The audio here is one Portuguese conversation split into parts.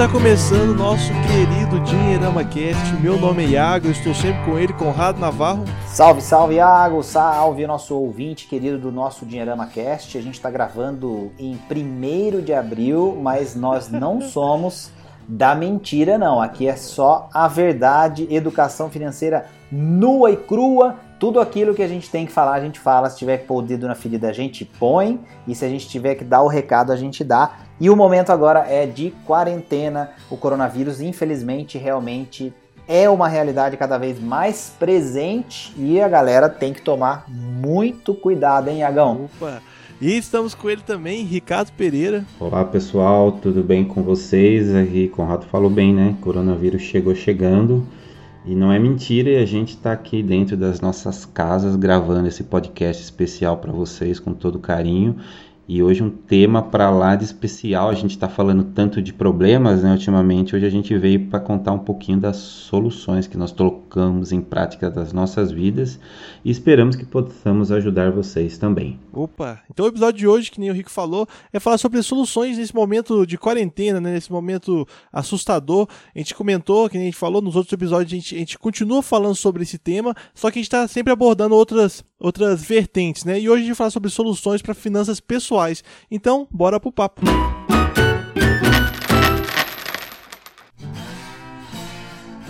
está começando o nosso querido Dinheirama Cast. Meu nome é Iago, eu estou sempre com ele, Conrado Navarro. Salve, salve, Iago! Salve, nosso ouvinte querido do nosso Dinheirama Cast. A gente está gravando em 1 de abril, mas nós não somos da mentira, não. Aqui é só a verdade, educação financeira nua e crua. Tudo aquilo que a gente tem que falar, a gente fala. Se tiver que pôr o dedo na ferida, a gente põe. E se a gente tiver que dar o recado, a gente dá. E o momento agora é de quarentena. O coronavírus, infelizmente, realmente é uma realidade cada vez mais presente. E a galera tem que tomar muito cuidado, hein, Iagão? Opa! E estamos com ele também, Ricardo Pereira. Olá pessoal, tudo bem com vocês? Aqui Conrado falou bem, né? Coronavírus chegou chegando e não é mentira, e a gente está aqui dentro das nossas casas gravando esse podcast especial para vocês com todo carinho. E hoje um tema para lá de especial. A gente está falando tanto de problemas, né, ultimamente. Hoje a gente veio para contar um pouquinho das soluções que nós colocamos em prática das nossas vidas e esperamos que possamos ajudar vocês também. Opa! Então o episódio de hoje, que nem o Rico falou, é falar sobre soluções nesse momento de quarentena, né, nesse momento assustador. A gente comentou, que nem a gente falou nos outros episódios, a gente, a gente continua falando sobre esse tema, só que a gente está sempre abordando outras, outras vertentes, né? E hoje a gente vai falar sobre soluções para finanças pessoais pessoais. Então, bora pro papo.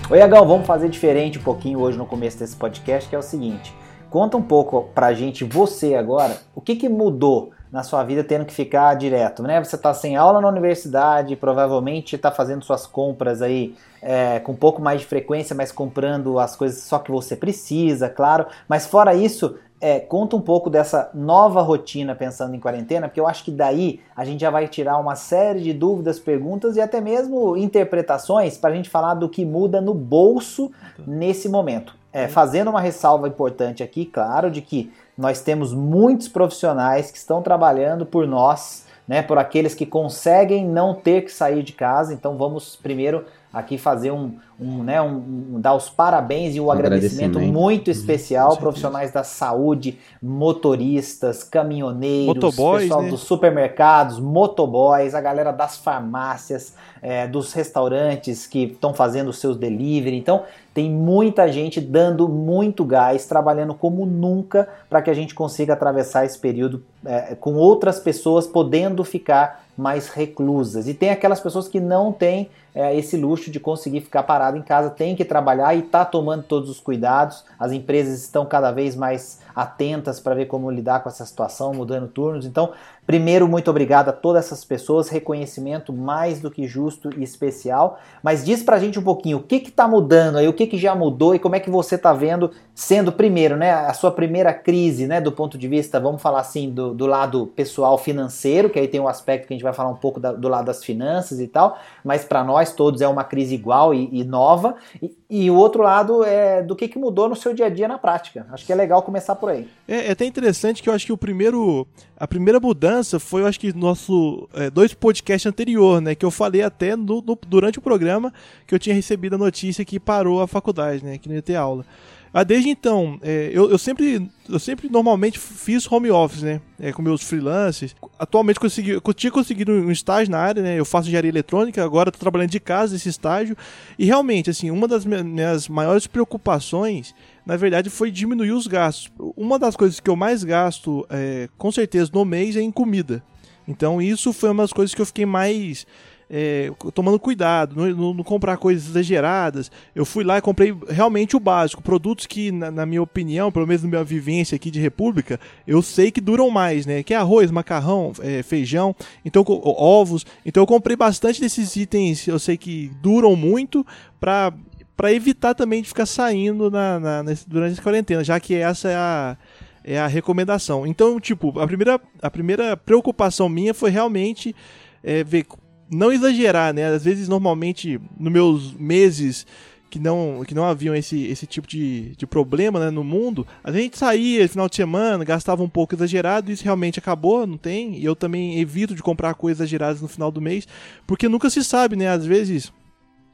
Oi, Agão, vamos fazer diferente um pouquinho hoje no começo desse podcast, que é o seguinte. Conta um pouco pra gente, você agora, o que, que mudou na sua vida tendo que ficar direto, né? Você está sem aula na universidade, provavelmente está fazendo suas compras aí é, com um pouco mais de frequência, mas comprando as coisas só que você precisa, claro. Mas fora isso, é, conta um pouco dessa nova rotina pensando em quarentena, porque eu acho que daí a gente já vai tirar uma série de dúvidas, perguntas e até mesmo interpretações para a gente falar do que muda no bolso nesse momento. É, fazendo uma ressalva importante aqui, claro, de que nós temos muitos profissionais que estão trabalhando por nós, né, por aqueles que conseguem não ter que sair de casa. Então vamos primeiro aqui fazer um, um, né, um, um, dar os parabéns e o um agradecimento, agradecimento, muito uhum. especial, profissionais da saúde, motoristas, caminhoneiros, motoboys, pessoal né? dos supermercados, motoboys, a galera das farmácias, é, dos restaurantes que estão fazendo os seus delivery. Então, tem muita gente dando muito gás, trabalhando como nunca para que a gente consiga atravessar esse período é, com outras pessoas podendo ficar mais reclusas. E tem aquelas pessoas que não têm é, esse luxo de conseguir ficar parado em casa, tem que trabalhar e está tomando todos os cuidados. As empresas estão cada vez mais atentas para ver como lidar com essa situação, mudando turnos. Então, primeiro, muito obrigado a todas essas pessoas, reconhecimento mais do que justo e especial. Mas diz para a gente um pouquinho o que está mudando aí, o que, que já mudou e como é que você está vendo sendo primeiro, né, a sua primeira crise, né, do ponto de vista, vamos falar assim, do, do lado pessoal financeiro, que aí tem um aspecto que a gente vai falar um pouco da, do lado das finanças e tal, mas para nós todos é uma crise igual e, e nova. E, e, o outro lado é do que, que mudou no seu dia a dia na prática. Acho que é legal começar por aí. É, é até interessante que eu acho que o primeiro, a primeira mudança foi, eu acho que nosso é, dois podcasts anterior, né, que eu falei até no, no, durante o programa que eu tinha recebido a notícia que parou a faculdade, né, que não ia ter aula. Ah, desde então, é, eu, eu, sempre, eu sempre normalmente fiz home office, né? É, com meus freelancers. Atualmente consegui, eu tinha conseguido um estágio na área, né? Eu faço engenharia eletrônica, agora estou trabalhando de casa esse estágio. E realmente, assim, uma das minhas maiores preocupações, na verdade, foi diminuir os gastos. Uma das coisas que eu mais gasto, é, com certeza, no mês é em comida. Então, isso foi uma das coisas que eu fiquei mais é, tomando cuidado, não, não, comprar coisas exageradas. Eu fui lá e comprei realmente o básico, produtos que, na, na, minha opinião, pelo menos na minha vivência aqui de República, eu sei que duram mais, né? Que é arroz, macarrão, é, feijão, então ovos. Então eu comprei bastante desses itens, eu sei que duram muito para para evitar também de ficar saindo na, na, nesse, durante essa quarentena, já que essa é a é a recomendação. Então, tipo, a primeira, a primeira preocupação minha foi realmente é, ver não exagerar, né? Às vezes, normalmente, nos meus meses que não, que não haviam esse, esse tipo de, de problema né, no mundo, a gente saía final de semana, gastava um pouco exagerado, isso realmente acabou, não tem? E eu também evito de comprar coisas exageradas no final do mês, porque nunca se sabe, né? Às vezes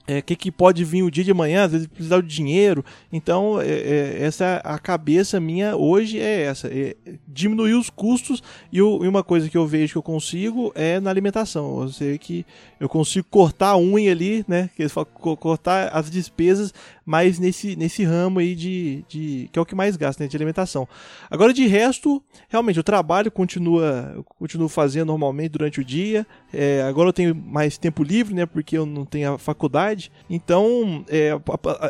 é, que, que pode vir o dia de amanhã, às vezes precisar de dinheiro. Então, é, é, essa a cabeça minha hoje é essa: é diminuir os custos. E, o, e, uma coisa que eu vejo que eu consigo é na alimentação. Eu sei que eu consigo cortar a unha ali, né? Que eles falam, cortar as despesas, mas nesse, nesse ramo aí de, de. que é o que mais gasta, né? De alimentação. Agora, de resto, realmente, o trabalho continua. Eu continuo fazendo normalmente durante o dia. É, agora eu tenho mais tempo livre, né? Porque eu não tenho a faculdade. Então, é,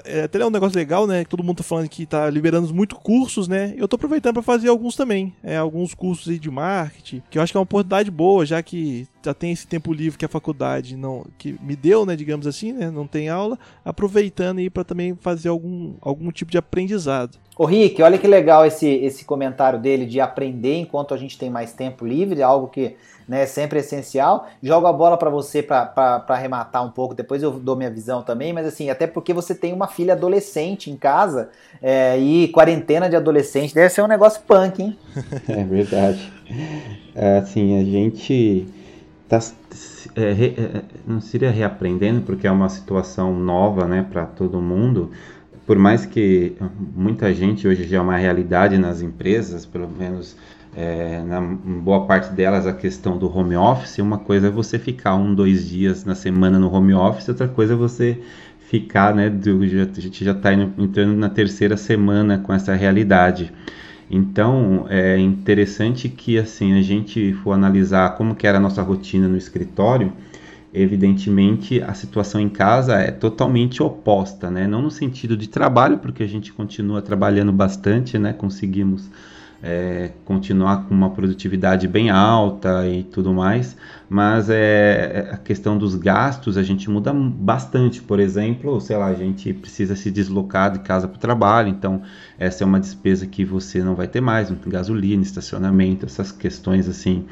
é, até é um negócio legal, né? Todo mundo tá falando que tá liberando muito cursos, né? Eu tô aproveitando para fazer alguns também. É, alguns cursos aí de marketing, que eu acho que é uma oportunidade boa, já que já tem esse tempo livre que a faculdade não que me deu, né, digamos assim, né, não tem aula, aproveitando aí para também fazer algum, algum tipo de aprendizado. Ô Rick, olha que legal esse, esse comentário dele de aprender enquanto a gente tem mais tempo livre, algo que né, é sempre essencial. Jogo a bola para você para arrematar um pouco, depois eu dou minha visão também, mas assim, até porque você tem uma filha adolescente em casa é, e quarentena de adolescente deve ser um negócio punk, hein? É verdade. É, assim, a gente tá, é, re, é, não seria reaprendendo, porque é uma situação nova né, para todo mundo. Por mais que muita gente hoje já é uma realidade nas empresas, pelo menos é, na boa parte delas a questão do home office. Uma coisa é você ficar um, dois dias na semana no home office, outra coisa é você ficar, né? Do, a gente já está entrando na terceira semana com essa realidade. Então é interessante que assim a gente for analisar como que era a nossa rotina no escritório. Evidentemente, a situação em casa é totalmente oposta, né? Não no sentido de trabalho, porque a gente continua trabalhando bastante, né? Conseguimos é, continuar com uma produtividade bem alta e tudo mais, mas é, é, a questão dos gastos a gente muda bastante. Por exemplo, sei lá, a gente precisa se deslocar de casa para o trabalho, então essa é uma despesa que você não vai ter mais, gasolina, estacionamento, essas questões assim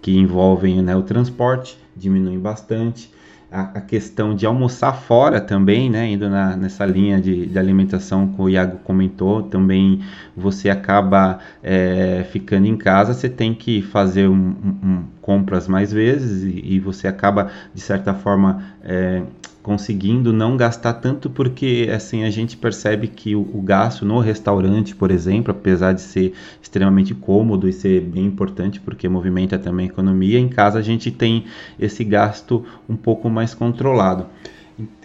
que envolvem né, o transporte diminuem bastante a, questão de almoçar fora também, né? Indo na, nessa linha de, de, alimentação que o Iago comentou, também você acaba é, ficando em casa, você tem que fazer um, um, compras mais vezes e, e, você acaba, de certa forma, é, conseguindo não gastar tanto porque assim a gente percebe que o, o, gasto no restaurante, por exemplo, apesar de ser extremamente cômodo e ser bem importante porque movimenta também a economia, em casa a gente tem esse gasto um pouco mais controlado.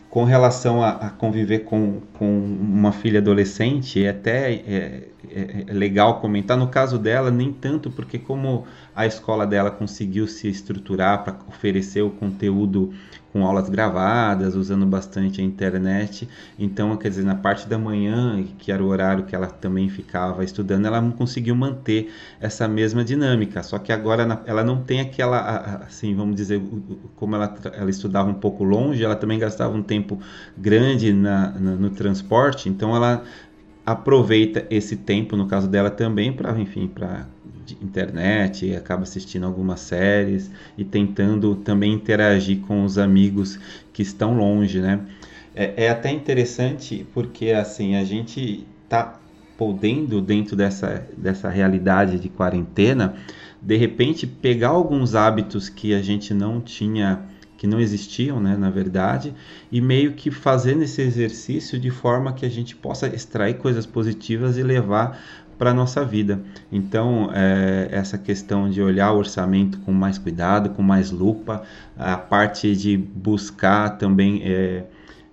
Com relação a, a conviver com, com uma filha adolescente, é até é, é, é legal comentar. No caso dela, nem tanto, porque como a escola dela conseguiu se estruturar para oferecer o conteúdo com aulas gravadas, usando bastante a internet. Então, quer dizer, na parte da manhã, que era o horário que ela também ficava estudando, ela conseguiu manter essa mesma dinâmica. Só que agora ela não tem aquela, assim, vamos dizer, como ela, ela estudava um pouco longe, ela também gastava um tempo grande na, na no transporte, então ela aproveita esse tempo, no caso dela também, para, enfim, para internet, acaba assistindo algumas séries e tentando também interagir com os amigos que estão longe, né? É, é até interessante porque assim a gente tá podendo dentro dessa, dessa realidade de quarentena, de repente pegar alguns hábitos que a gente não tinha que não existiam, né, na verdade, e meio que fazendo esse exercício de forma que a gente possa extrair coisas positivas e levar para a nossa vida. Então, é, essa questão de olhar o orçamento com mais cuidado, com mais lupa, a parte de buscar também. É,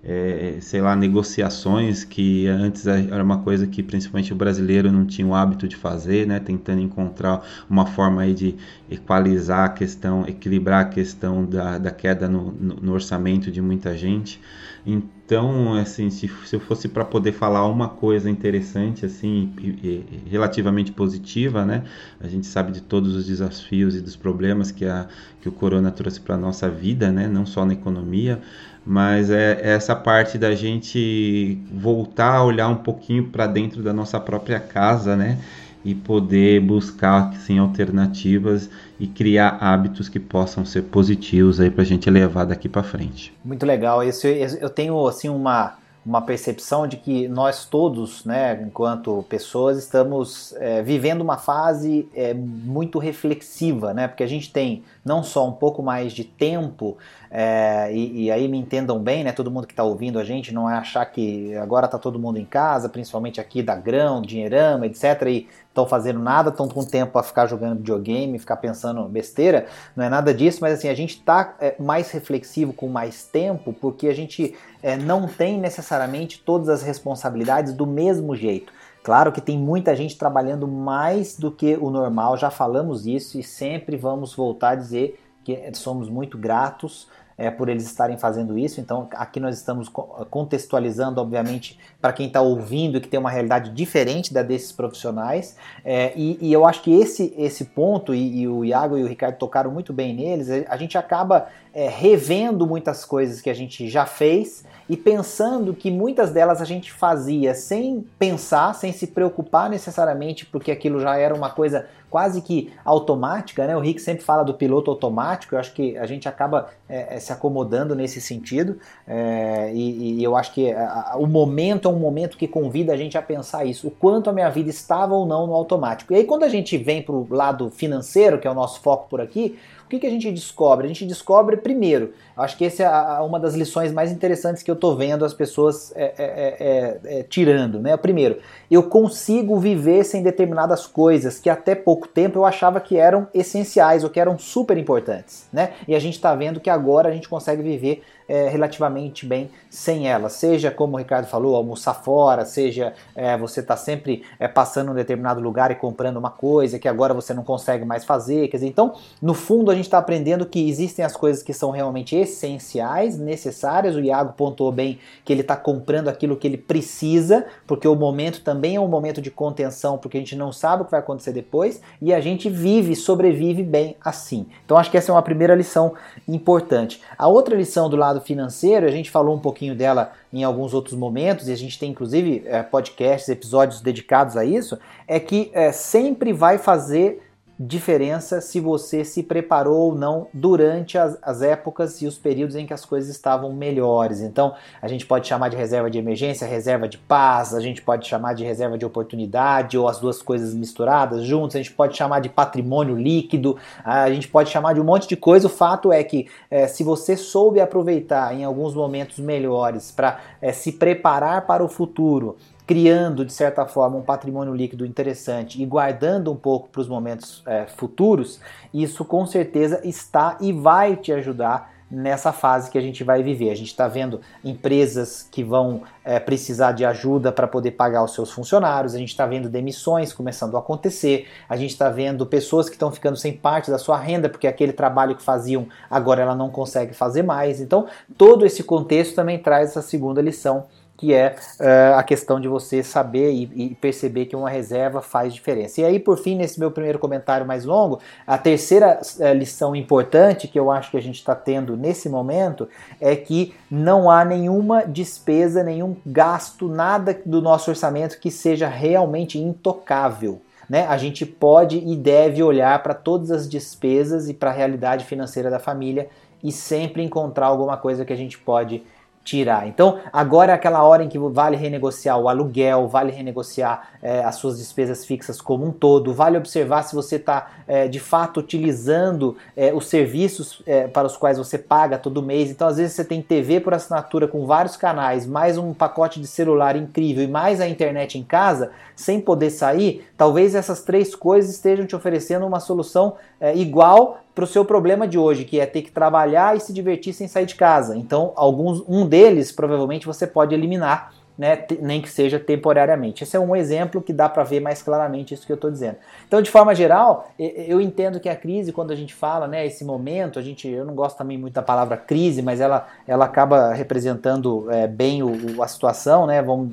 é, sei lá, negociações que antes era uma coisa que principalmente o brasileiro não tinha o hábito de fazer, né? Tentando encontrar uma forma aí de equalizar a questão, equilibrar a questão da, da queda no, no, no orçamento de muita gente. Então, assim, se, se eu fosse para poder falar uma coisa interessante, assim, e, e, relativamente positiva, né? A gente sabe de todos os desafios e dos problemas que, a, que o corona trouxe para a nossa vida, né? Não só na economia, mas é, é essa parte da gente voltar a olhar um pouquinho para dentro da nossa própria casa, né? E poder buscar assim, alternativas e criar hábitos que possam ser positivos aí para a gente levar daqui para frente. Muito legal. Esse, eu tenho assim uma uma percepção de que nós todos, né, enquanto pessoas, estamos é, vivendo uma fase é, muito reflexiva, né, porque a gente tem não só um pouco mais de tempo, é, e, e, aí me entendam bem, né? Todo mundo que está ouvindo a gente não é achar que agora está todo mundo em casa, principalmente aqui da grão, dinheirama, etc. E estão fazendo nada, estão com tempo para ficar jogando videogame, ficar pensando besteira. Não é nada disso, mas assim, a gente está é, mais reflexivo com mais tempo porque a gente é, não tem necessariamente todas as responsabilidades do mesmo jeito. Claro que tem muita gente trabalhando mais do que o normal, já falamos isso e sempre vamos voltar a dizer que somos muito gratos é, por eles estarem fazendo isso. Então, aqui nós estamos contextualizando, obviamente, para quem está ouvindo e que tem uma realidade diferente da desses profissionais. É, e, e, eu acho que esse, esse ponto, e, e, o Iago e o Ricardo tocaram muito bem neles, a gente acaba é, revendo muitas coisas que a gente já fez e pensando que muitas delas a gente fazia sem pensar, sem se preocupar necessariamente, porque aquilo já era uma coisa quase que automática, né? O Rick sempre fala do piloto automático, eu acho que a gente acaba é, é se acomodando nesse sentido, é, e, e, eu acho que a, a, o momento é um momento que convida a gente a pensar isso, o quanto a minha vida estava ou não no automático. E aí quando a gente vem para o lado financeiro, que é o nosso foco por aqui, o que, que a gente descobre? A gente descobre, primeiro, acho que essa é uma das lições mais interessantes que eu estou vendo as pessoas é, é, é, é, tirando. Né? Primeiro, eu consigo viver sem determinadas coisas que até pouco tempo eu achava que eram essenciais ou que eram super importantes. Né? E a gente está vendo que agora a gente consegue viver é, relativamente bem sem ela. Seja, como o Ricardo falou, almoçar fora, seja é, você está sempre é, passando um determinado lugar e comprando uma coisa que agora você não consegue mais fazer. Quer dizer, então, no fundo, a gente está aprendendo que existem as coisas que são realmente essenciais, necessárias. O Iago pontuou bem que ele está comprando aquilo que ele precisa, porque o momento também é um momento de contenção, porque a gente não sabe o que vai acontecer depois e a gente vive, sobrevive bem assim. Então, acho que essa é uma primeira lição importante. A outra lição do lado lado financeiro, a gente falou um pouquinho dela em alguns outros momentos, e a gente tem inclusive é, podcasts, episódios dedicados a isso, é que é, sempre vai fazer diferença se você se preparou ou não durante as, as, épocas e os períodos em que as coisas estavam melhores. Então, a gente pode chamar de reserva de emergência, reserva de paz, a gente pode chamar de reserva de oportunidade ou as duas coisas misturadas juntas, a gente pode chamar de patrimônio líquido, a gente pode chamar de um monte de coisa. O fato é que é, se você soube aproveitar em alguns momentos melhores para é, se preparar para o futuro, criando, de certa forma, um patrimônio líquido interessante e guardando um pouco para os momentos é, futuros, isso com certeza está e vai te ajudar nessa fase que a gente vai viver. A gente está vendo empresas que vão é, precisar de ajuda para poder pagar os seus funcionários, a gente está vendo demissões começando a acontecer, a gente está vendo pessoas que estão ficando sem parte da sua renda porque aquele trabalho que faziam agora ela não consegue fazer mais. Então, todo esse contexto também traz essa segunda lição que é uh, a questão de você saber e, e, perceber que uma reserva faz diferença. E aí, por fim, nesse meu primeiro comentário mais longo, a terceira uh, lição importante que eu acho que a gente está tendo nesse momento é que não há nenhuma despesa, nenhum gasto, nada do nosso orçamento que seja realmente intocável. Né? A gente pode e deve olhar para todas as despesas e para a realidade financeira da família e sempre encontrar alguma coisa que a gente pode tirar. Então, agora é aquela hora em que vale renegociar o aluguel, vale renegociar é, as suas despesas fixas como um todo, vale observar se você está é, de fato utilizando é, os serviços é, para os quais você paga todo mês. Então, às vezes, você tem TV por assinatura com vários canais, mais um pacote de celular incrível e mais a internet em casa, sem poder sair. Talvez essas três coisas estejam te oferecendo uma solução é, igual para o seu problema de hoje, que é ter que trabalhar e se divertir sem sair de casa. Então, alguns, um deles provavelmente você pode eliminar né, nem que seja temporariamente. Esse é um exemplo que dá para ver mais claramente isso que eu estou dizendo. Então, de forma geral, eu entendo que a crise, quando a gente fala, né, esse momento, a gente, eu não gosto também muito da palavra crise, mas ela, ela acaba representando é, bem o, a situação, né, vamos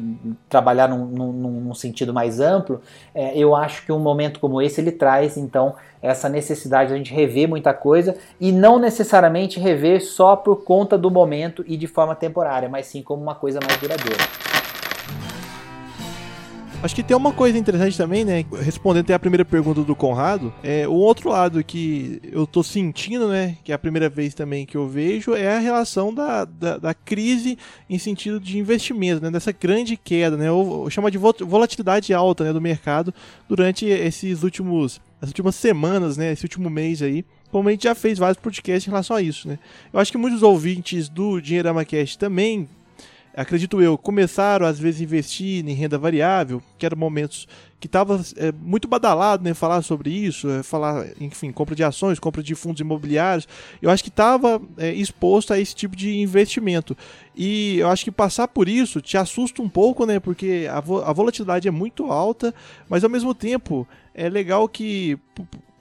trabalhar num, num, num sentido mais amplo. É, eu acho que um momento como esse ele traz, então, essa necessidade de a gente rever muita coisa e não necessariamente rever só por conta do momento e de forma temporária, mas sim como uma coisa mais duradoura. Acho que tem uma coisa interessante também, né? Respondendo até a primeira pergunta do Conrado, é o outro lado que eu tô sentindo, né? Que é a primeira vez também que eu vejo, é a relação da, da, da crise em sentido de investimento, né? Dessa grande queda, né? Ou, chama de volatilidade alta né, do mercado durante esses últimos, as últimas semanas, né? Esse último mês aí como a gente já fez vários podcasts em relação a isso, né? Eu acho que muitos ouvintes do Dinheirama Cash também acredito eu, começaram às vezes a investir em renda variável, que eram momentos que estava é, muito badalado, né, falar sobre isso, é, falar, enfim, compra de ações, compra de fundos imobiliários. Eu acho que estava é, exposto a esse tipo de investimento. E eu acho que passar por isso te assusta um pouco, né, porque a, vo a volatilidade é muito alta, mas ao mesmo tempo é legal que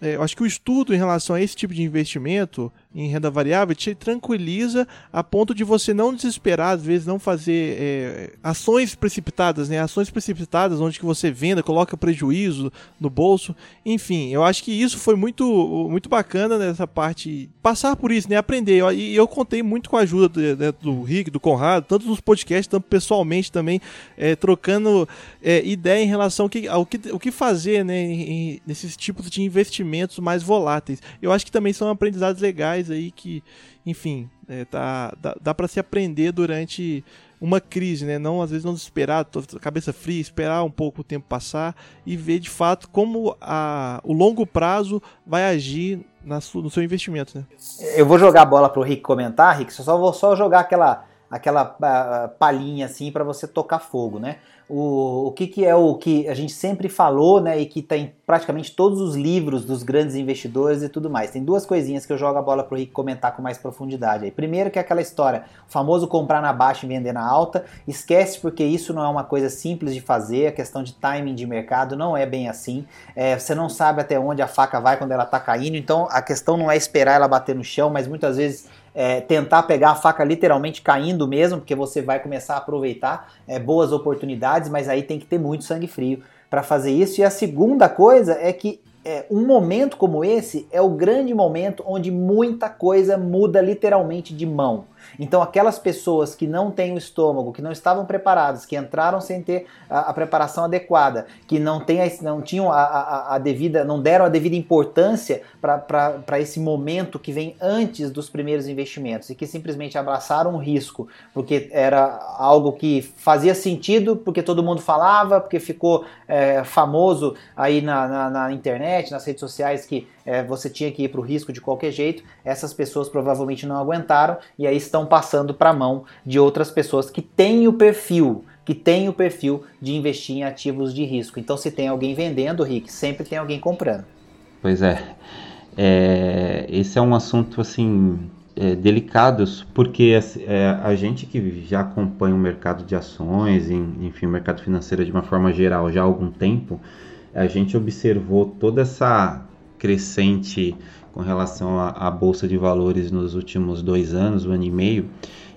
é, eu acho que o estudo em relação a esse tipo de investimento em renda variável te tranquiliza a ponto de você não desesperar, às vezes não fazer é, ações precipitadas, né? Ações precipitadas onde que você venda, coloca prejuízo no bolso. Enfim, eu acho que isso foi muito, muito bacana nessa parte, passar por isso, né? Aprender. E eu, contei muito com a ajuda do, né, do Rick, do Conrado, tanto nos podcasts, tanto pessoalmente também, é, trocando é, ideia em relação ao que, ao que, o que fazer, né? Em, nesses tipos de investimentos mais voláteis. Eu acho que também são aprendizados legais aí que, enfim, é, tá, dá, dá para se aprender durante uma crise, né? Não, às vezes não esperar, cabeça fria, esperar um pouco o tempo passar e ver de fato como a, o longo prazo vai agir na no seu investimento, né? Eu vou jogar a bola pro Rick comentar, Rick, só vou só jogar aquela aquela uh, palhinha assim para você tocar fogo, né? o, o que, que é o que a gente sempre falou, né, e que tem tá praticamente todos os livros dos grandes investidores e tudo mais. Tem duas coisinhas que eu jogo a bola pro Rick comentar com mais profundidade. Aí. Primeiro que é aquela história, o famoso comprar na baixa e vender na alta. Esquece porque isso não é uma coisa simples de fazer, a questão de timing de mercado não é bem assim. É, você não sabe até onde a faca vai quando ela está caindo, então a questão não é esperar ela bater no chão, mas muitas vezes é, tentar pegar a faca literalmente caindo mesmo, porque você vai começar a aproveitar é, boas oportunidades, mas aí tem que ter muito sangue frio para fazer isso. E a segunda coisa é que é, um momento como esse é o grande momento onde muita coisa muda literalmente de mão. Então, aquelas pessoas que não têm o estômago, que não estavam preparadas, que entraram sem ter a, a preparação adequada, que não, tem a, não tinham a, a, a, devida, não deram a devida importância para esse momento que vem antes dos primeiros investimentos e que simplesmente abraçaram o risco porque era algo que fazia sentido, porque todo mundo falava, porque ficou é, famoso aí na, na, na internet, nas redes sociais que é, você tinha que ir para o risco de qualquer jeito. Essas pessoas provavelmente não aguentaram e aí estão passando para a mão de outras pessoas que têm o perfil, que têm o perfil de investir em ativos de risco. Então, se tem alguém vendendo, Rick, sempre tem alguém comprando. Pois é. é esse é um assunto assim é, delicado, porque é, a gente que já acompanha o mercado de ações, enfim, o mercado financeiro de uma forma geral já há algum tempo, a gente observou toda essa crescente com relação à, bolsa de valores nos últimos dois anos, um ano e meio,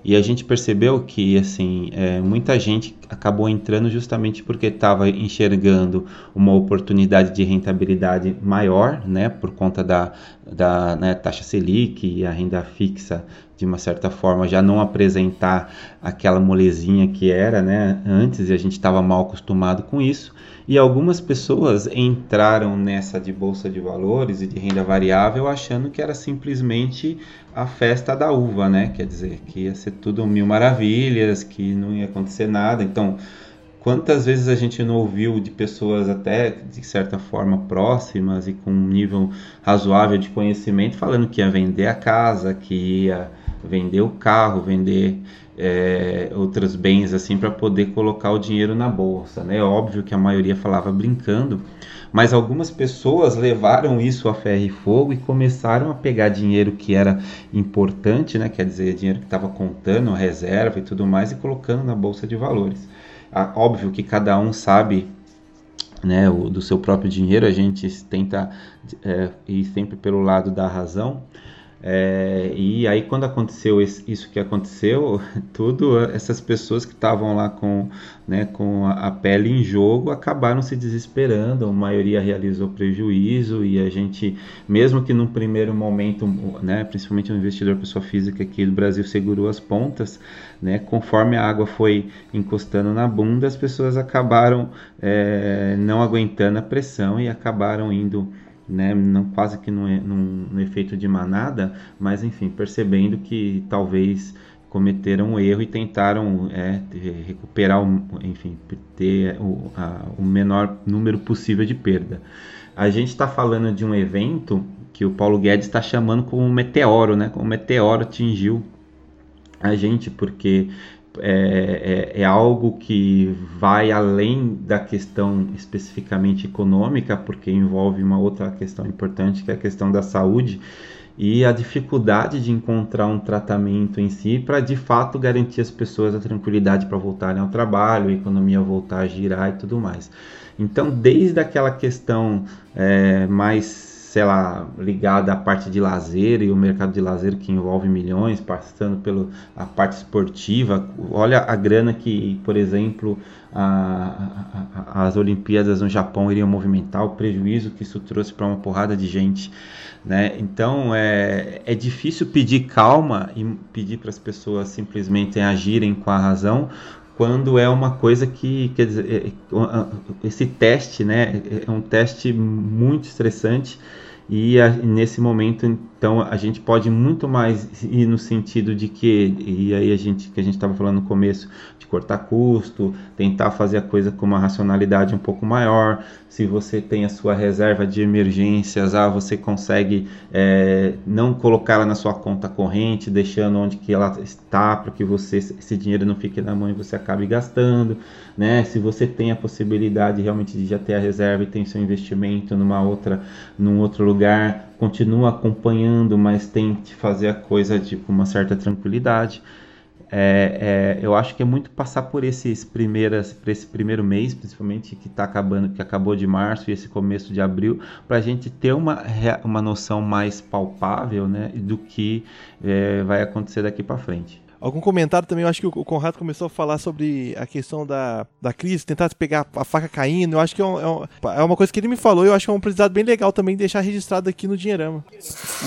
e a gente percebeu que assim é, muita gente acabou entrando justamente porque estava enxergando uma oportunidade de rentabilidade maior, né, por conta da, da né, taxa Selic e a renda fixa de uma certa forma já não apresentar aquela molezinha que era, né, antes e a gente estava mal acostumado com isso. E algumas pessoas entraram nessa de bolsa de valores e de renda variável achando que era simplesmente a festa da uva, né? Quer dizer, que ia ser tudo mil maravilhas, que não ia acontecer nada. Então, quantas vezes a gente não ouviu de pessoas até de certa forma próximas e com um nível razoável de conhecimento falando que ia vender a casa, que ia vender o carro, vender é, outros bens assim para poder colocar o dinheiro na bolsa, né? Óbvio que a maioria falava brincando, mas algumas pessoas levaram isso a ferro e fogo e começaram a pegar dinheiro que era importante, né? Quer dizer, dinheiro que estava contando, reserva e tudo mais e colocando na bolsa de valores. Ah, óbvio que cada um sabe né, o, do seu próprio dinheiro, a gente tenta é, ir sempre pelo lado da razão, É, e aí quando aconteceu isso que aconteceu, tudo essas pessoas que estavam lá com, né, com a, pele em jogo acabaram se desesperando. A maioria realizou prejuízo e a gente, mesmo que num primeiro momento, né, principalmente o investidor pessoa física aqui do Brasil segurou as pontas, né, conforme a água foi encostando na bunda, as pessoas acabaram é, não aguentando a pressão e acabaram indo né, não, quase que no, no, no, efeito de manada, mas enfim, percebendo que talvez cometeram um erro e tentaram é, recuperar, o, enfim, ter o, a, o menor número possível de perda. A gente está falando de um evento que o Paulo Guedes está chamando como um meteoro, né? Como um meteoro atingiu a gente, porque é, é, é, algo que vai além da questão especificamente econômica, porque envolve uma outra questão importante, que é a questão da saúde e a dificuldade de encontrar um tratamento em si para de fato garantir às pessoas a tranquilidade para voltarem ao trabalho, a economia voltar a girar e tudo mais. Então, desde aquela questão é, mais sei lá, ligada à parte de lazer e o mercado de lazer que envolve milhões, passando pela parte esportiva. Olha a grana que, por exemplo, a, a, as Olimpíadas no Japão iriam movimentar, o prejuízo que isso trouxe para uma porrada de gente. Né? Então é, é difícil pedir calma e pedir para as pessoas simplesmente agirem com a razão, quando é uma coisa que, quer dizer, é, é, esse teste, né, é um teste muito estressante e a, nesse momento então a gente pode muito mais ir no sentido de que e aí a gente que a gente estava falando no começo de cortar custo tentar fazer a coisa com uma racionalidade um pouco maior. Se você tem a sua reserva de emergências ah você consegue é, não colocá-la na sua conta corrente deixando onde que ela está para que você esse dinheiro não fique na mão e você acabe gastando né? Se você tem a possibilidade realmente de já ter a reserva e tem seu investimento numa outra num outro lugar lugar, continua acompanhando, mas tente fazer a coisa de, com uma certa tranquilidade. É, é, eu acho que é muito passar por esses primeiras, por esse primeiro mês, principalmente que está acabando, que acabou de março e esse começo de abril, para a gente ter uma, uma noção mais palpável, né, do que é, vai acontecer daqui para frente algum comentário também. Eu acho que o Conrado começou a falar sobre a questão da, da crise, tentar pegar a faca caindo. Eu acho que é, um, é, um, é uma coisa que ele me falou. Eu acho que é um aprendizado bem legal também deixar registrado aqui no Dinheirama.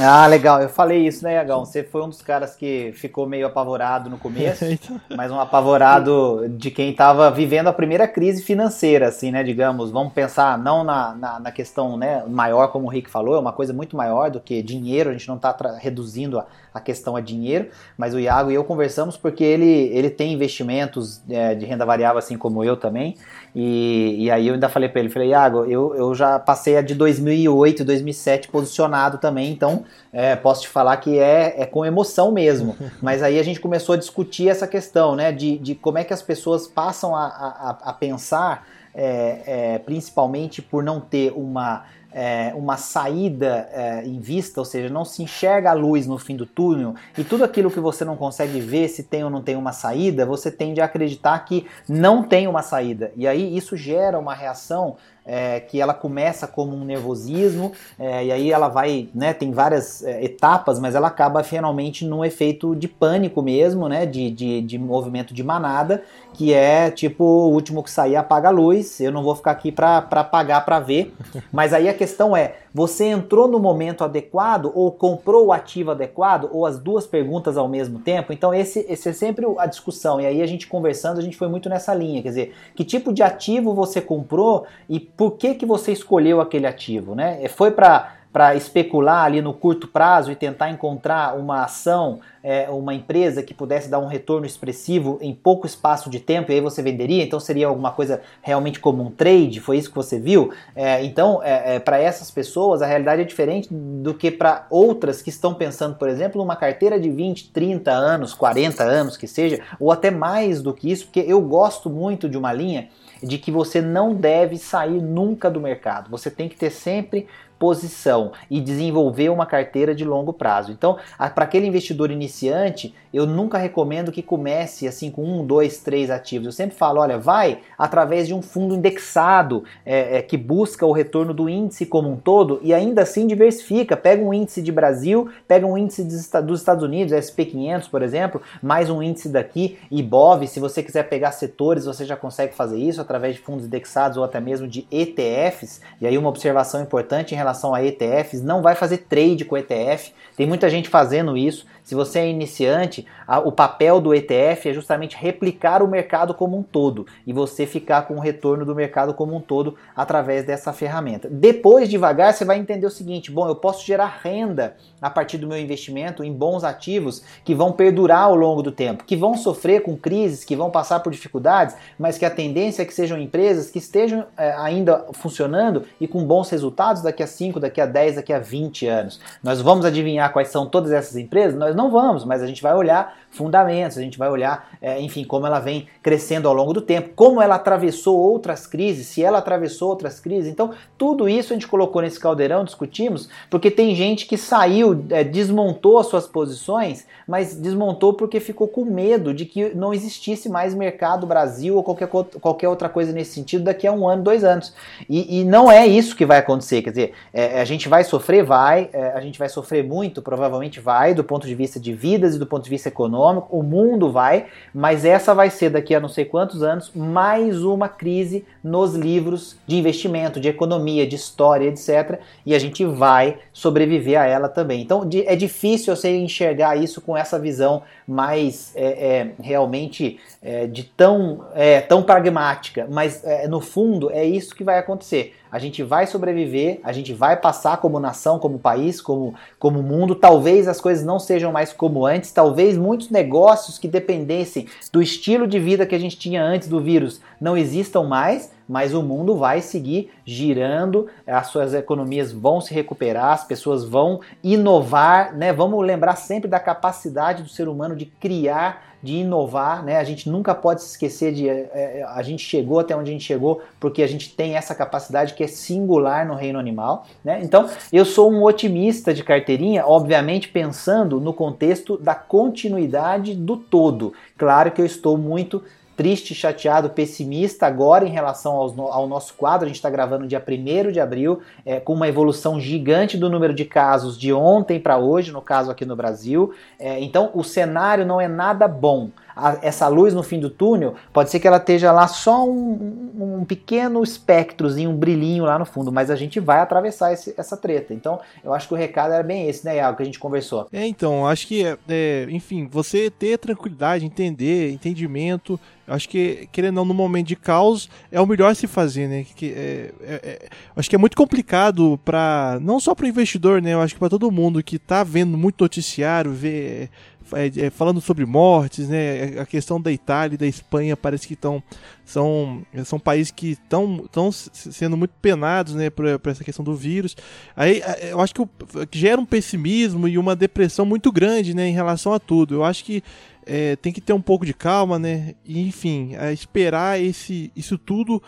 Ah, legal. Eu falei isso, né, Iagão? Você foi um dos caras que ficou meio apavorado no começo, então... mas um apavorado de quem estava vivendo a primeira crise financeira, assim, né? Digamos, vamos pensar não na, na, na questão né, maior, como o Rick falou, é uma coisa muito maior do que dinheiro. A gente não está reduzindo a, a questão a dinheiro, mas o Iago e eu conversamos conversamos porque ele, ele tem investimentos é, de renda variável, assim como eu também. E, e aí eu ainda falei para ele, falei, Iago, eu, eu já passei a de 2008, 2007 posicionado também, então é, posso te falar que é, é com emoção mesmo. Mas aí a gente começou a discutir essa questão, né, de, de como é que as pessoas passam a, a, a pensar, é, é principalmente por não ter uma é, uma saída é, em vista, ou seja, não se enxerga a luz no fim do túnel, e tudo aquilo que você não consegue ver se tem ou não tem uma saída, você tende a acreditar que não tem uma saída. E aí isso gera uma reação é, que ela começa como um nervosismo, é, e aí ela vai, né, tem várias é, etapas, mas ela acaba finalmente num efeito de pânico mesmo, né, de, de, de movimento de manada, que é tipo o último que sair apaga a luz, eu não vou ficar aqui para apagar para ver, mas aí a questão é, você entrou no momento adequado ou comprou o ativo adequado ou as duas perguntas ao mesmo tempo? Então esse, esse é sempre a discussão. E aí a gente conversando, a gente foi muito nessa linha, quer dizer, que tipo de ativo você comprou e por que que você escolheu aquele ativo, né? Foi para para especular ali no curto prazo e tentar encontrar uma ação, é, uma empresa que pudesse dar um retorno expressivo em pouco espaço de tempo e aí você venderia, então seria alguma coisa realmente como um trade, foi isso que você viu? É, então, é, é para essas pessoas, a realidade é diferente do que para outras que estão pensando, por exemplo, numa carteira de 20, 30 anos, 40 anos que seja, ou até mais do que isso, porque eu gosto muito de uma linha de que você não deve sair nunca do mercado. Você tem que ter sempre posição e desenvolver uma carteira de longo prazo. Então, para aquele investidor iniciante eu nunca recomendo que comece assim com um, dois, três ativos. Eu sempre falo, olha, vai através de um fundo indexado é, é, que busca o retorno do índice como um todo e ainda assim diversifica. Pega um índice de Brasil, pega um índice dos Estados Unidos, SP500, por exemplo, mais um índice daqui, IBOV. Se você quiser pegar setores, você já consegue fazer isso através de fundos indexados ou até mesmo de ETFs. E aí uma observação importante em relação a ETFs, não vai fazer trade com ETF. Tem muita gente fazendo isso. Se você é iniciante, a, o papel do ETF é justamente replicar o mercado como um todo e você ficar com o retorno do mercado como um todo através dessa ferramenta. Depois, devagar, você vai entender o seguinte: bom, eu posso gerar renda a partir do meu investimento em bons ativos que vão perdurar ao longo do tempo, que vão sofrer com crises, que vão passar por dificuldades, mas que a tendência é que sejam empresas que estejam é, ainda funcionando e com bons resultados daqui a 5, daqui a 10, daqui a 20 anos. Nós vamos adivinhar quais são todas essas empresas? Nós não vamos, mas a gente vai olhar fundamentos, a gente vai olhar, é, enfim, como ela vem crescendo ao longo do tempo, como ela atravessou outras crises, se ela atravessou outras crises. Então, tudo isso a gente colocou nesse caldeirão, discutimos, porque tem gente que saiu, é, desmontou as suas posições, mas desmontou porque ficou com medo de que não existisse mais mercado Brasil ou qualquer, qualquer outra coisa nesse sentido daqui a um ano, dois anos. E, e não é isso que vai acontecer, quer dizer, é, a gente vai sofrer, vai, é, a gente vai sofrer muito, provavelmente vai, do ponto de vista de vidas e do ponto de vista econômico, o mundo vai, mas essa vai ser daqui a não sei quantos anos mais uma crise nos livros de investimento, de economia, de história, etc. E a gente vai sobreviver a ela também. Então é difícil você enxergar isso com essa visão mais é, é, realmente é, de tão, é, tão pragmática, mas é, no fundo é isso que vai acontecer. A gente vai sobreviver, a gente vai passar como nação, como país, como, como mundo. Talvez as coisas não sejam mais como antes, talvez muitos negócios que dependessem do estilo de vida que a gente tinha antes do vírus não existam mais, mas o mundo vai seguir girando, as suas economias vão se recuperar, as pessoas vão inovar, né? Vamos lembrar sempre da capacidade do ser humano de criar de inovar, né? A gente nunca pode se esquecer de é, é, a gente chegou até onde a gente chegou porque a gente tem essa capacidade que é singular no reino animal, né? Então, eu sou um otimista de carteirinha, obviamente pensando no contexto da continuidade do todo. Claro que eu estou muito triste, chateado, pessimista agora em relação ao nosso quadro. A gente está gravando dia 1 de abril, é, com uma evolução gigante do número de casos de ontem para hoje, no caso aqui no Brasil. É, então o cenário não é nada bom a, essa luz no fim do túnel, pode ser que ela esteja lá só um, um pequeno espectrozinho, um brilhinho lá no fundo, mas a gente vai atravessar esse, essa treta. Então, eu acho que o recado era bem esse, né, Iago, que a gente conversou. É, então, acho que, é, é enfim, você ter tranquilidade, entender, entendimento, acho que, querendo ou não, no momento de caos, é o melhor se fazer, né? Que, é, é, é, acho que é muito complicado para não só para o investidor, né? Eu acho que para todo mundo que está vendo muito noticiário, vê é, é, falando sobre mortes, né? A questão da Itália e da Espanha parece que estão são, são países que estão sendo muito penados, né, por, por, essa questão do vírus. Aí eu acho que, o, que gera um pessimismo e uma depressão muito grande, né, em relação a tudo. Eu acho que é, tem que ter um pouco de calma, né? E, enfim, esperar esse, isso tudo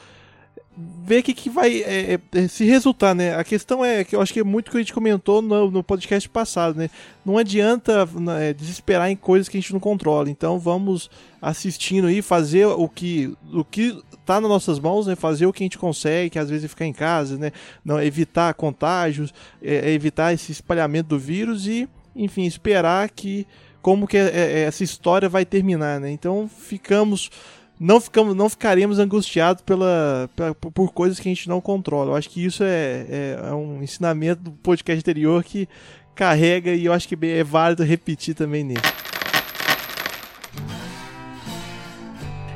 ver o que, que vai é, é, é, se resultar, né? A questão é que eu acho que é muito que a gente comentou no, no podcast passado, né? Não adianta né, desesperar em coisas que a gente não controla. Então vamos assistindo aí, fazer o que o que tá nas nossas mãos, né? Fazer o que a gente consegue, que às vezes é ficar em casa, né? Não evitar contágios, é, é evitar esse espalhamento do vírus e, enfim, esperar que como que essa história vai terminar, né? Então ficamos não, ficamos, não ficaremos angustiados pela, pela, por coisas que a gente não controla. Eu acho que isso é, é, é, um ensinamento do podcast anterior que carrega e eu acho que é válido repetir também nele.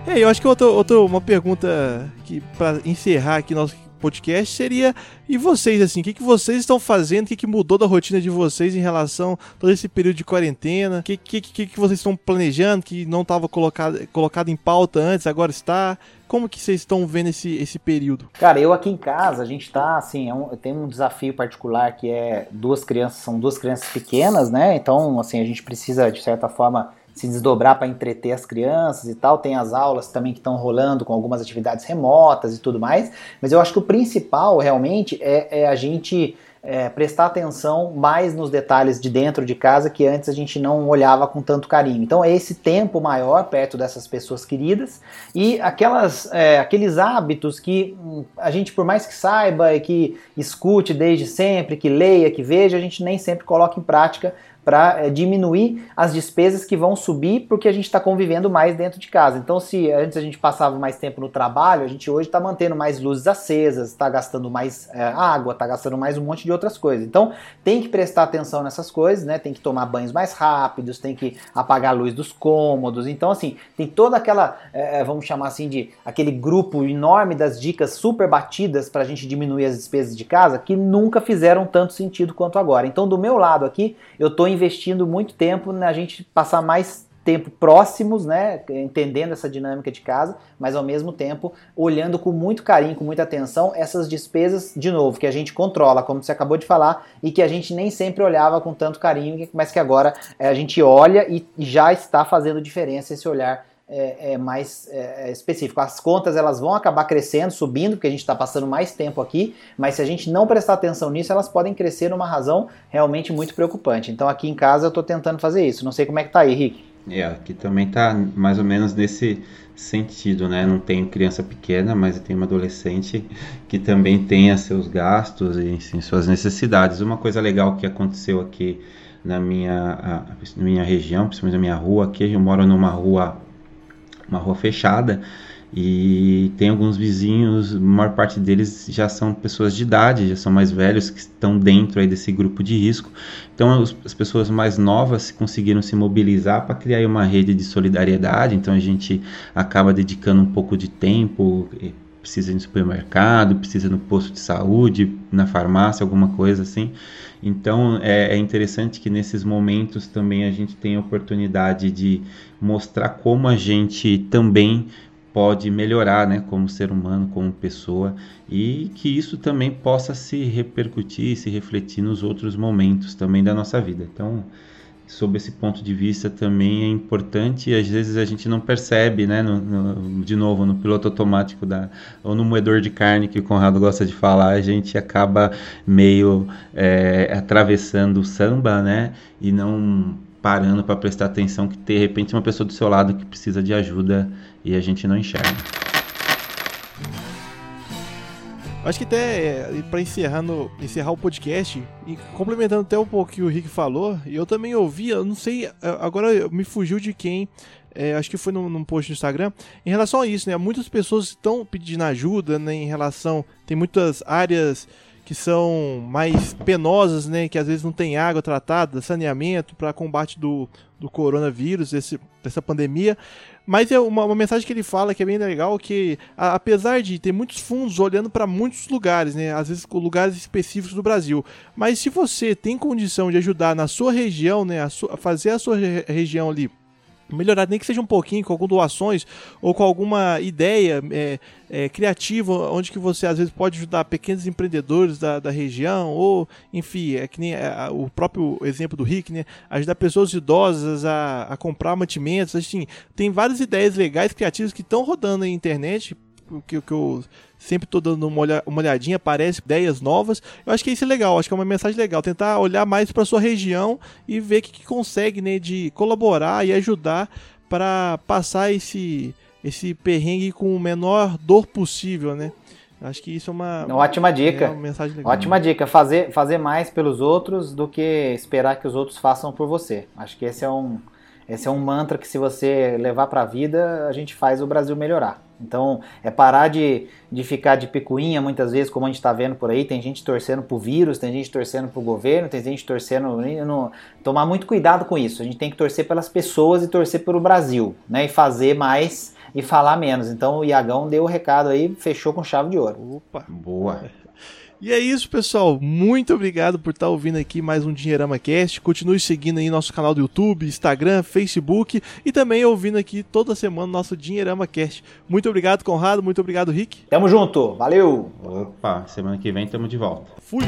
É, eu acho que outra, outra uma pergunta que para encerrar aqui nosso podcast seria e vocês assim, o que, que vocês estão fazendo, o que, que mudou da rotina de vocês em relação a todo esse período de quarentena, o que, que, que, que vocês estão planejando que não estava colocado, colocado em pauta antes, agora está, como que vocês estão vendo esse, esse período? Cara, eu aqui em casa, a gente tá assim, é um, tem um desafio particular que é duas crianças, são duas crianças pequenas, né? Então, assim, a gente precisa de certa forma se desdobrar para entreter as crianças e tal. Tem as aulas também que estão rolando com algumas atividades remotas e tudo mais. Mas eu acho que o principal realmente é, é a gente é, prestar atenção mais nos detalhes de dentro de casa que antes a gente não olhava com tanto carinho. Então é esse tempo maior perto dessas pessoas queridas e aquelas, é, aqueles hábitos que hum, a gente, por mais que saiba e que escute desde sempre, que leia, que veja, a gente nem sempre coloca em prática para é, diminuir as despesas que vão subir porque a gente está convivendo mais dentro de casa. Então, se antes a gente passava mais tempo no trabalho, a gente hoje está mantendo mais luzes acesas, está gastando mais é, água, está gastando mais um monte de outras coisas. Então, tem que prestar atenção nessas coisas, né? Tem que tomar banhos mais rápidos, tem que apagar a luz dos cômodos. Então, assim, tem toda aquela, é, vamos chamar assim de aquele grupo enorme das dicas super batidas para a gente diminuir as despesas de casa que nunca fizeram tanto sentido quanto agora. Então, do meu lado aqui, eu estou investindo muito tempo na gente passar mais tempo próximos, né, entendendo essa dinâmica de casa, mas ao mesmo tempo olhando com muito carinho, com muita atenção essas despesas de novo que a gente controla, como você acabou de falar, e que a gente nem sempre olhava com tanto carinho, mas que agora é, a gente olha e já está fazendo diferença esse olhar é, é mais é, é, específico. As contas elas vão acabar crescendo, subindo, porque a gente está passando mais tempo aqui, mas se a gente não prestar atenção nisso, elas podem crescer numa razão realmente muito preocupante. Então aqui em casa eu estou tentando fazer isso. Não sei como é que tá aí, Rick. É, aqui também tá mais ou menos nesse sentido, né? Não tenho criança pequena, mas eu tenho uma adolescente que também tem seus gastos e suas necessidades. Uma coisa legal que aconteceu aqui na minha, na minha região, principalmente na minha rua, aqui eu moro numa rua uma rua fechada e tem alguns vizinhos, a maior parte deles já são pessoas de idade, já são mais velhos que estão dentro aí desse grupo de risco. Então as pessoas mais novas conseguiram se mobilizar para criar uma rede de solidariedade. Então a gente acaba dedicando um pouco de tempo, precisa ir no supermercado, precisa no posto de saúde, na farmácia, alguma coisa assim. Então é, é, interessante que nesses momentos também a gente tem a oportunidade de mostrar como a gente também pode melhorar, né, como ser humano, como pessoa, e que isso também possa se repercutir, se refletir nos outros momentos também da nossa vida. Então, sob esse ponto de vista também é importante e às vezes a gente não percebe, né, no, no, de novo, no piloto automático da, ou no moedor de carne que o Conrado gosta de falar, a gente acaba meio é, atravessando o samba, né, e não parando para prestar atenção que de repente uma pessoa do seu lado que precisa de ajuda e a gente não enxerga. Acho que até é, para encerrando, encerrar o podcast e complementando até um pouco o que o Rick falou, eu também ouvi, eu não sei, é, agora me fugiu de quem, é, acho que foi num, num, post no Instagram, em relação a isso, né? Muitas pessoas estão pedindo ajuda, né? Em relação, tem muitas áreas que são mais penosas, né? Que às vezes não tem água tratada, saneamento para combate do, do coronavírus, desse, dessa pandemia. Mas é uma, uma, mensagem que ele fala que é bem legal, que a, apesar de ter muitos fundos olhando para muitos lugares, né, às vezes lugares específicos do Brasil, mas se você tem condição de ajudar na sua região, né, a, a fazer a sua re região ali melhorar, nem que seja um pouquinho, com algumas doações ou com alguma ideia é, é, criativa, onde que você às vezes pode ajudar pequenos empreendedores da, da região, ou enfim, é que nem é, o próprio exemplo do Rick, né? Ajudar pessoas idosas a, a comprar mantimentos, assim, tem várias ideias legais, criativas que estão rodando na internet, que, que eu sempre estou dando uma, olha, uma olhadinha, aparece ideias novas. Eu acho que isso é legal, acho que é uma mensagem legal. Tentar olhar mais para sua região e ver o que, que consegue né, de colaborar e ajudar para passar esse, esse perrengue com o menor dor possível, né? Acho que isso é uma, uma ótima dica. É uma mensagem legal. Ótima dica, fazer, fazer mais pelos outros do que esperar que os outros façam por você. Acho que esse é um, esse é um mantra que se você levar para a vida, a gente faz o Brasil melhorar. Então, é parar de, de ficar de picuinha muitas vezes, como a gente está vendo por aí. Tem gente torcendo pro vírus, tem gente torcendo pro governo, tem gente torcendo. No, tomar muito cuidado com isso. A gente tem que torcer pelas pessoas e torcer pelo Brasil, né? E fazer mais e falar menos. Então, o Iagão deu o recado aí, fechou com chave de ouro. Opa, boa. E é isso, pessoal. Muito obrigado por estar ouvindo aqui mais um Dinheirama Cast. Continue seguindo aí nosso canal do YouTube, Instagram, Facebook e também ouvindo aqui toda semana nosso Dinheirama Cast. Muito obrigado, Conrado. Muito obrigado, Rick. Tamo junto. Valeu. Opa, semana que vem tamo de volta. Fui.